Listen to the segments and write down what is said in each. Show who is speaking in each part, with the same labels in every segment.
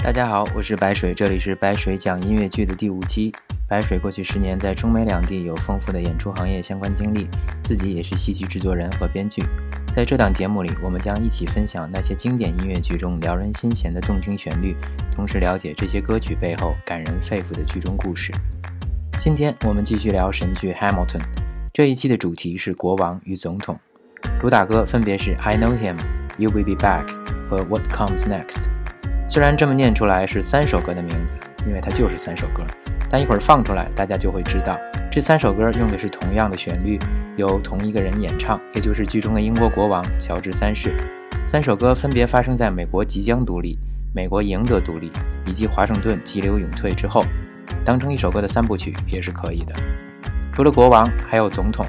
Speaker 1: 大家好，我是白水，这里是白水讲音乐剧的第五期。白水过去十年在中美两地有丰富的演出行业相关经历，自己也是戏剧制作人和编剧。在这档节目里，我们将一起分享那些经典音乐剧中撩人心弦的动听旋律，同时了解这些歌曲背后感人肺腑的剧中故事。今天我们继续聊神剧《Hamilton》，这一期的主题是国王与总统，主打歌分别是《I Know Him》、《You Will Be Back》和《What Comes Next》。虽然这么念出来是三首歌的名字，因为它就是三首歌。但一会儿放出来，大家就会知道，这三首歌用的是同样的旋律，由同一个人演唱，也就是剧中的英国国王乔治三世。三首歌分别发生在美国即将独立、美国赢得独立以及华盛顿急流勇退之后，当成一首歌的三部曲也是可以的。除了国王，还有总统。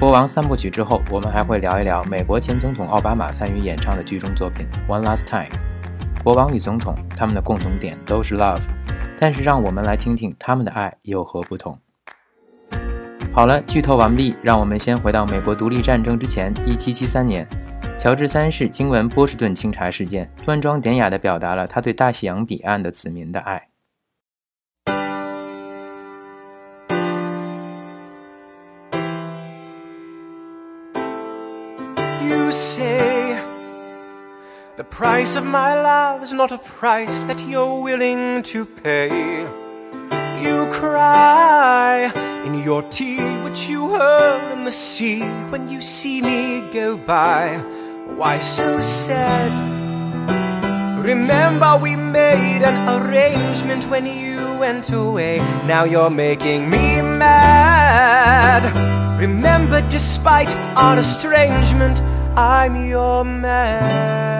Speaker 1: 国王三部曲之后，我们还会聊一聊美国前总统奥巴马参与演唱的剧中作品《One Last Time》。国王与总统，他们的共同点都是 love。但是，让我们来听听他们的爱有何不同。好了，剧透完毕，让我们先回到美国独立战争之前，一七七三年，乔治三世经闻波士顿清查事件，端庄典雅地表达了他对大西洋彼岸的子民的爱。
Speaker 2: The price of my love is not a price that you're willing to pay. You cry in your tea, which you hurl in the sea when you see me go by. Why so sad? Remember, we made an arrangement when you went away. Now you're making me mad. Remember, despite our estrangement, I'm your man.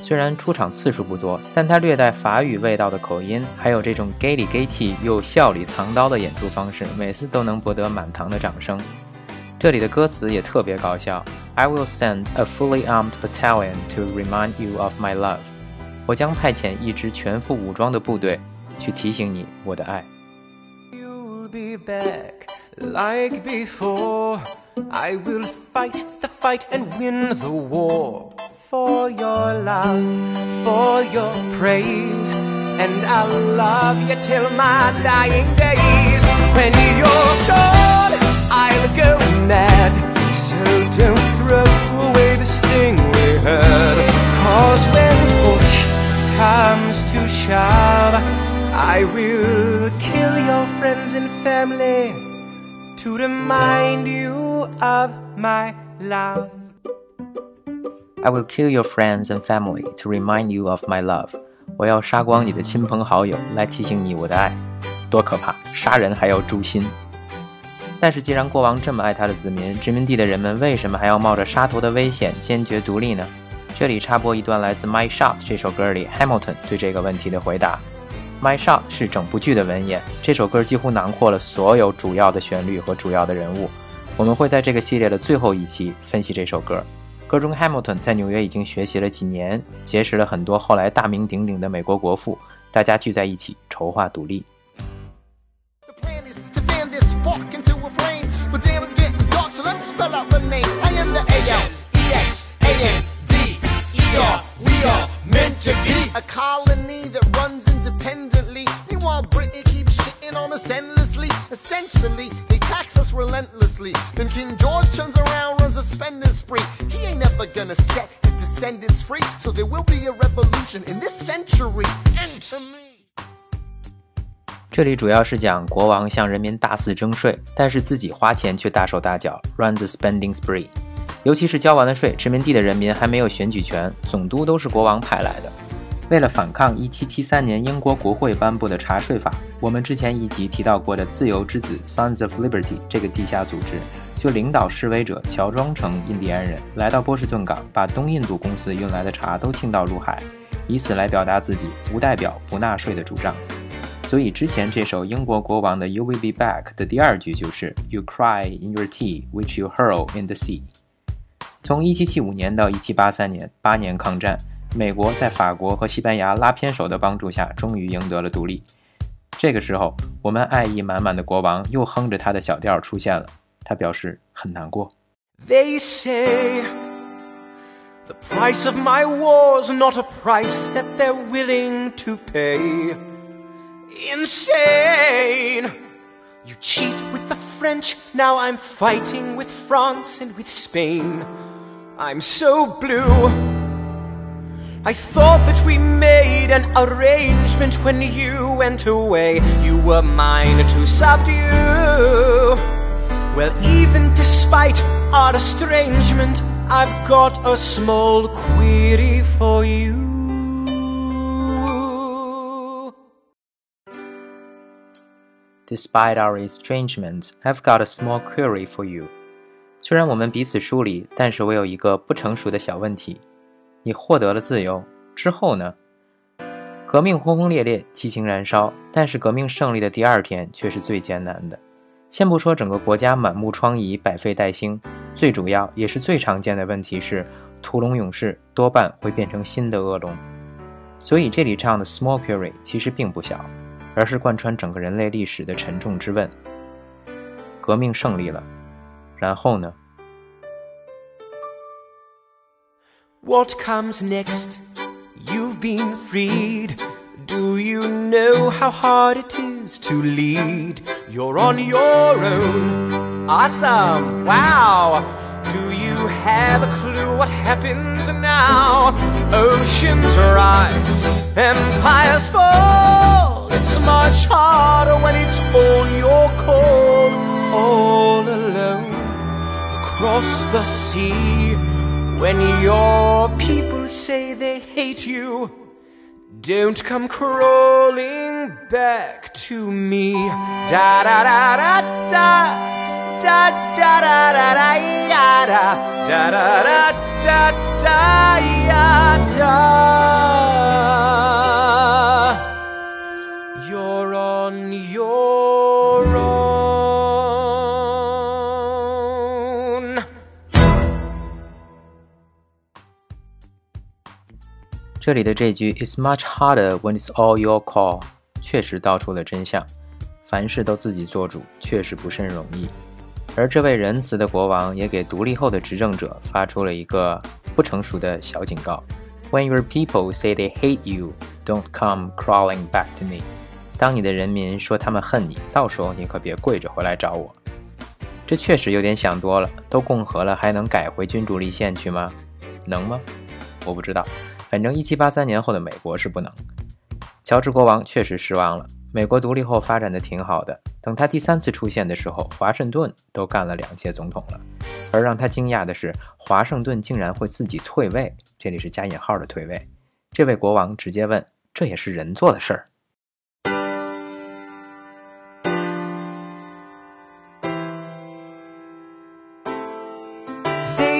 Speaker 1: 虽然出场次数不多，但他略带法语味道的口音，还有这种 gay 里 gay 气又笑里藏刀的演出方式，每次都能博得满堂的掌声。这里的歌词也特别搞笑：I will send a fully armed battalion to remind you of my love。我将派遣一支全副武装的部队，去提醒你我的爱。
Speaker 2: You'll be back like before. I will fight the fight and win the war for your love, for your praise. And I'll love you till my dying days. When you're gone, I'll go mad. So don't throw away this thing we had. Cause when push comes to shove, I will kill your friends and family to remind you of my love.
Speaker 1: I will kill your friends and family to remind you of my love。我要杀光你的亲朋好友，来提醒你我的爱。多可怕！杀人还要诛心。但是既然国王这么爱他的子民，殖民地的人们为什么还要冒着杀头的危险坚决独立呢？这里插播一段来自《My Shot》这首歌里 Hamilton 对这个问题的回答。《My Shot》是整部剧的文眼，这首歌几乎囊括了所有主要的旋律和主要的人物。我们会在这个系列的最后一期分析这首歌。歌中 Hamilton 在纽约已经学习了几年，结识了很多后来大名鼎鼎的美国国父，大家聚在一起筹划独立。
Speaker 3: A colony that runs independent us endlessly. Essentially, they tax us relentlessly. Then King George turns around, runs a spending spree. He ain't never gonna set his descendants free. So there will be a revolution in this century. And to me.
Speaker 1: 这里主要是讲国王向人民大肆征税，但是自己花钱却大手大脚，run the spending spree。尤其是交完了税，殖民地的人民还没有选举权，总督都是国王派来的。为了反抗1773年英国国会颁布的查税法，我们之前一集提到过的自由之子 Sons of Liberty 这个地下组织，就领导示威者乔装成印第安人，来到波士顿港，把东印度公司运来的茶都倾倒入海，以此来表达自己无代表不纳税的主张。所以之前这首英国国王的 "You will be back" 的第二句就是 "You cry in your tea, which you hurl in the sea"。从1775年到1783年，八年抗战，美国在法国和西班牙拉偏手的帮助下，终于赢得了独立。这个时候，我们爱意满满的国王又哼着他的小调出现了，他表示很难过。
Speaker 2: They say the price of my war's not a price that they're willing to pay. Insane! You cheat with the French, now I'm fighting with France and with Spain. I'm so blue. I thought that we made an arrangement when you went away. You were mine to subdue. Well, even despite our estrangement, I've got a small query for you.
Speaker 1: Despite our estrangement, I've got a small query for you. 虽然我们彼此疏离，但是我有一个不成熟的小问题： 你获得了自由之后呢？革命轰轰烈烈，激情燃烧，但是革命胜利的第二天却是最艰难的。先不说整个国家满目疮痍、百废待兴，最主要也是最常见的问题是，屠龙勇士多半会变成新的恶龙。所以这里唱的 small query 其实并不小。而是贯穿整个人类历史的沉重之问。革命胜利了，然后呢
Speaker 2: ？What comes next? You've been freed. Do you know how hard it is to lead? You're on your own. Awesome! Wow! Do you have a clue what happens now? Oceans rise, empires fall. It's much harder when it's all your call, all alone across the sea. When your people say they hate you, don't come crawling back to me. Da da da da da da da da da da da da da da da da da.
Speaker 1: 这里的这句 "It's much harder when it's all your call" 确实道出了真相。凡事都自己做主，确实不甚容易。而这位仁慈的国王也给独立后的执政者发出了一个不成熟的小警告：When your people say they hate you, don't come crawling back to me。当你的人民说他们恨你，到时候你可别跪着回来找我。这确实有点想多了。都共和了，还能改回君主立宪去吗？能吗？我不知道。反正1783年后的美国是不能。乔治国王确实失望了。美国独立后发展的挺好的，等他第三次出现的时候，华盛顿都干了两届总统了。而让他惊讶的是，华盛顿竟然会自己退位，这里是加引号的退位。这位国王直接问：“这也是人做的事儿？”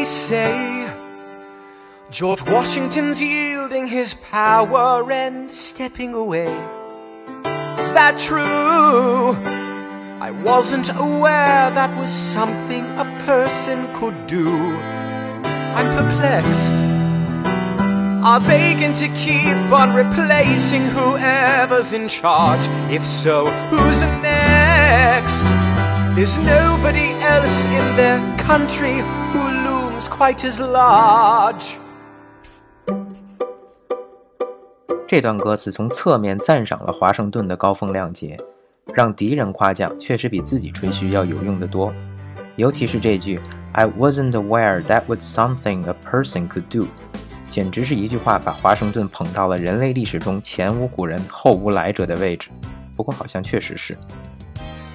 Speaker 2: Say George Washington's yielding his power and stepping away. Is that true? I wasn't aware that was something a person could do. I'm perplexed. Are they going to keep on replacing whoever's in charge? If so, who's next? There's nobody else in their country who looms quite as large.
Speaker 1: 这段歌词从侧面赞赏了华盛顿的高风亮节，让敌人夸奖确实比自己吹嘘要有用得多。尤其是这句 "I wasn't aware that was something a person could do"，简直是一句话把华盛顿捧到了人类历史中前无古人后无来者的位置。不过好像确实是。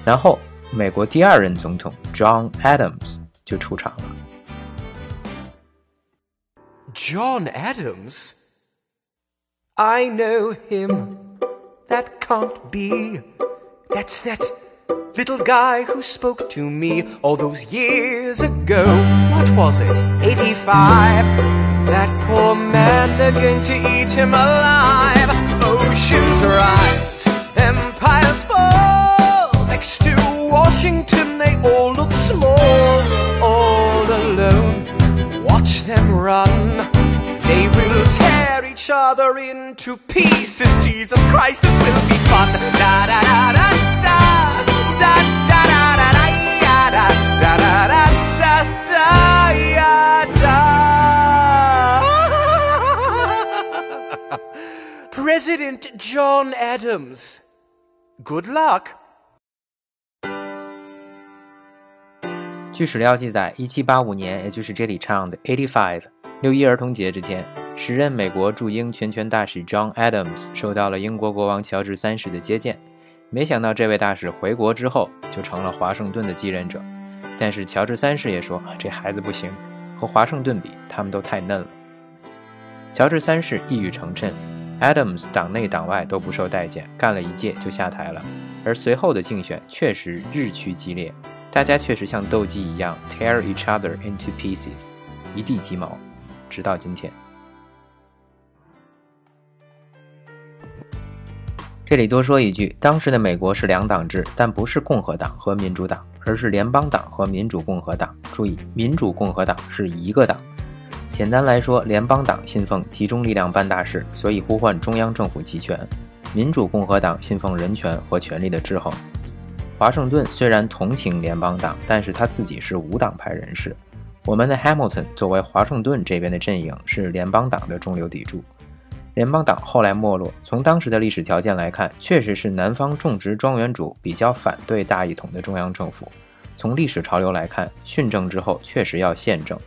Speaker 1: 然后，美国第二任总统 John Adams 就出场了。
Speaker 2: John Adams? I know him. That can't be. That's that little guy who spoke to me all those years ago. What was it? 85. That poor man, they're going to eat him alive. Oceans rise, empires fall. Next to Washington, they all look small, all alone. Watch them run They will tear each other into pieces. Jesus Christ, this will be fun. Da da da da da. Da da da da da ya, da da da da da da ya, da. President John Adams. Good luck.
Speaker 1: 据史料记载，1785年，也就是这里唱的 Eighty Five 六一儿童节之前，时任美国驻英全权大使 John Adams 受到了英国国王乔治三世的接见。没想到这位大使回国之后就成了华盛顿的继任者。但是乔治三世也说这孩子不行，和华盛顿比，他们都太嫩了。乔治三世一语成谶，Adams 党内党外都不受待见，干了一届就下台了。而随后的竞选确实日趋激烈。大家确实像斗鸡一样 tear each other into pieces，一地鸡毛，直到今天。这里多说一句，当时的美国是两党制，但不是共和党和民主党，而是联邦党和民主共和党。注意，民主共和党是一个党。简单来说，联邦党信奉集中力量办大事，所以呼唤中央政府集权；民主共和党信奉人权和权力的制衡。华盛顿虽然同情联邦党，但是他自己是无党派人士。我们的 Hamilton 作为华盛顿这边的阵营，是联邦党的中流砥柱。联邦党后来没落，从当时的历史条件来看，确实是南方种植庄园主比较反对大一统的中央政府。从历史潮流来看，训政之后确实要宪政，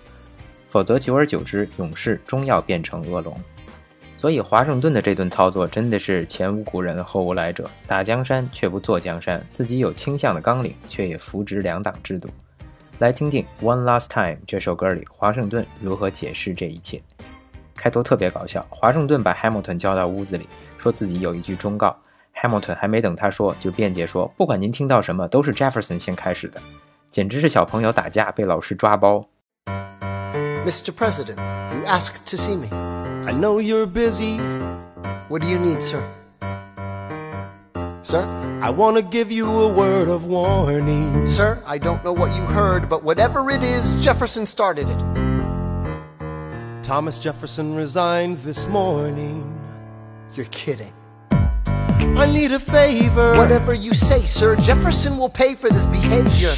Speaker 1: 否则久而久之，勇士终要变成恶龙。所以华盛顿的这顿操作真的是前无古人后无来者，打江山却不坐江山，自己有倾向的纲领，却也扶植两党制度。来听听《One Last Time》这首歌里华盛顿如何解释这一切。开头特别搞笑，华盛顿把 Hamilton 叫到屋子里，说自己有一句忠告。Hamilton 还没等他说，就辩解说：“不管您听到什么，都是 Jefferson 先开始的。”简直是小朋友打架被老师抓包。
Speaker 3: Mr. President, you asked to see me. I know you're busy. What do you need, sir? Sir,
Speaker 2: I want to give you a word of warning.
Speaker 3: sir, I don't know what you heard, but whatever it is, Jefferson started it.
Speaker 2: Thomas Jefferson resigned this morning.
Speaker 3: You're kidding.
Speaker 2: I need a favor.
Speaker 3: Whatever you say, sir, Jefferson will pay for this behavior.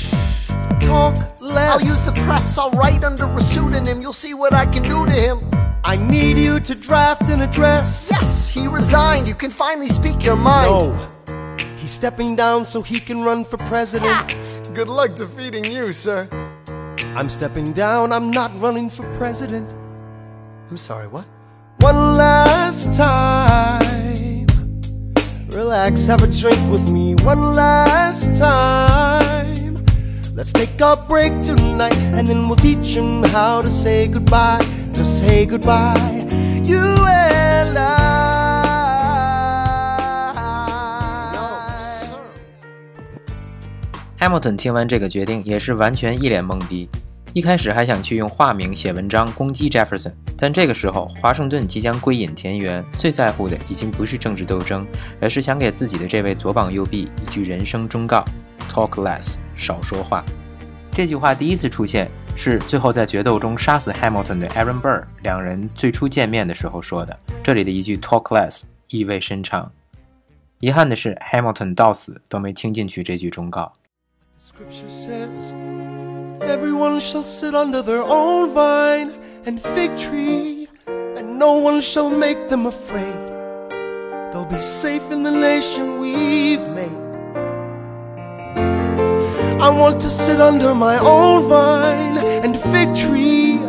Speaker 2: Talk less.
Speaker 3: I'll use the press, I'll write under a pseudonym. You'll see what I can do to him.
Speaker 2: I need you to draft an address.
Speaker 3: Yes, he resigned. You can finally speak your mind.
Speaker 2: No. He's stepping down so he can run for president.
Speaker 3: Ha! Good luck defeating you, sir.
Speaker 2: I'm stepping down. I'm not running for president.
Speaker 3: I'm sorry, what?
Speaker 2: One last time. Relax, have a drink with me. One last time. Let's take a break tonight and then we'll teach him how to say goodbye. To say goodbye. You and I.
Speaker 1: Hamilton 听完这个决定，也是完全一脸懵逼。一开始还想去用化名写文章攻击 Jefferson，但这个时候华盛顿即将归隐田园，最在乎的已经不是政治斗争，而是想给自己的这位左膀右臂一句人生忠告：Talk less，少说话。这句话第一次出现是最后在决斗中杀死 Hamilton 的 Aaron Burr 两人最初见面的时候说的。这里的一句 Talk less 意味深长。遗憾的是，Hamilton 到死都没听进去这句忠告。
Speaker 2: Scripture says, Everyone shall sit under their own vine and fig tree, and no one shall make them afraid. They'll be safe in the nation we've made. I want to sit under my own vine and fig tree,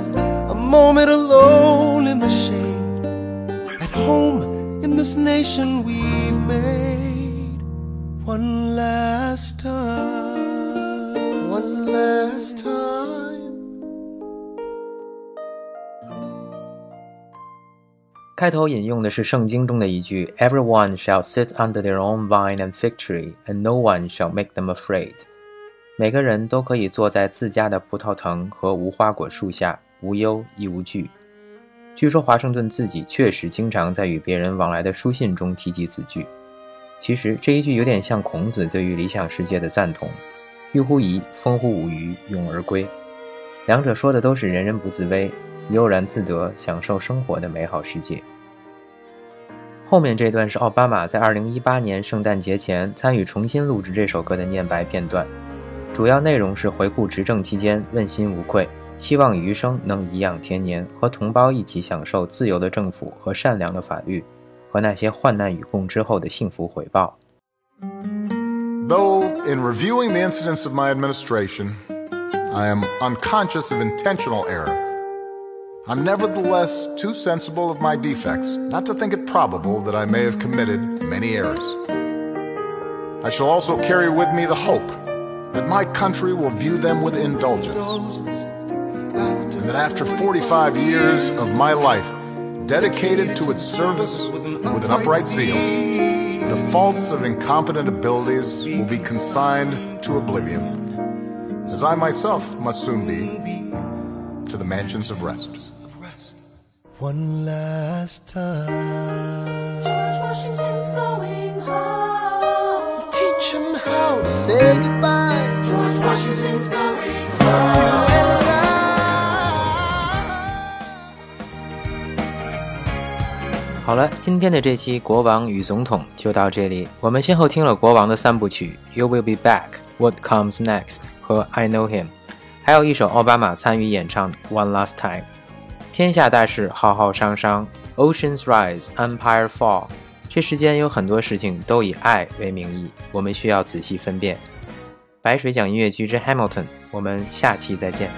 Speaker 2: a moment alone in the shade, at home in this nation we've made. One last time. Last time.
Speaker 1: 开头引用的是圣经中的一句：“Everyone shall sit under their own vine and fig tree, and no one shall make them afraid。”每个人都可以坐在自家的葡萄藤和无花果树下，无忧亦无惧。据说华盛顿自己确实经常在与别人往来的书信中提及此句。其实这一句有点像孔子对于理想世界的赞同：“欲乎沂，风乎舞雩，咏而归。”两者说的都是人人不自危。悠然自得、享受生活的美好世界。后面这段是奥巴马在2018年圣诞节前参与重新录制这首歌的念白片段，主要内容是回顾执政期间问心无愧，希望余生能颐养天年，和同胞一起享受自由的政府和善良的法律，和那些患难与共之后的幸福回报。
Speaker 4: In reviewing the incidents of my administration, I am unconscious of intentional error. I'm nevertheless too sensible of my defects not to think it probable that I may have committed many errors. I shall also carry with me the hope that my country will view them with indulgence, and that after 45 years of my life dedicated to its service with an upright zeal, the faults of incompetent abilities will be consigned to oblivion, as I myself must soon be to the mansions of rest.
Speaker 2: One last time.
Speaker 5: George Washington's going home.
Speaker 2: Teach him how to say goodbye.
Speaker 5: George Washington's going home.
Speaker 1: 好了，今天的这期《国王与总统》就到这里。我们先后听了国王的三部曲《You Will Be Back》、《What Comes Next》和《I Know Him》，还有一首奥巴马参与演唱《One Last Time》。天下大事，浩浩汤汤，Oceans Rise, Empire Fall。这世间有很多事情都以爱为名义，我们需要仔细分辨。白水讲音乐剧之 Hamilton，我们下期再见。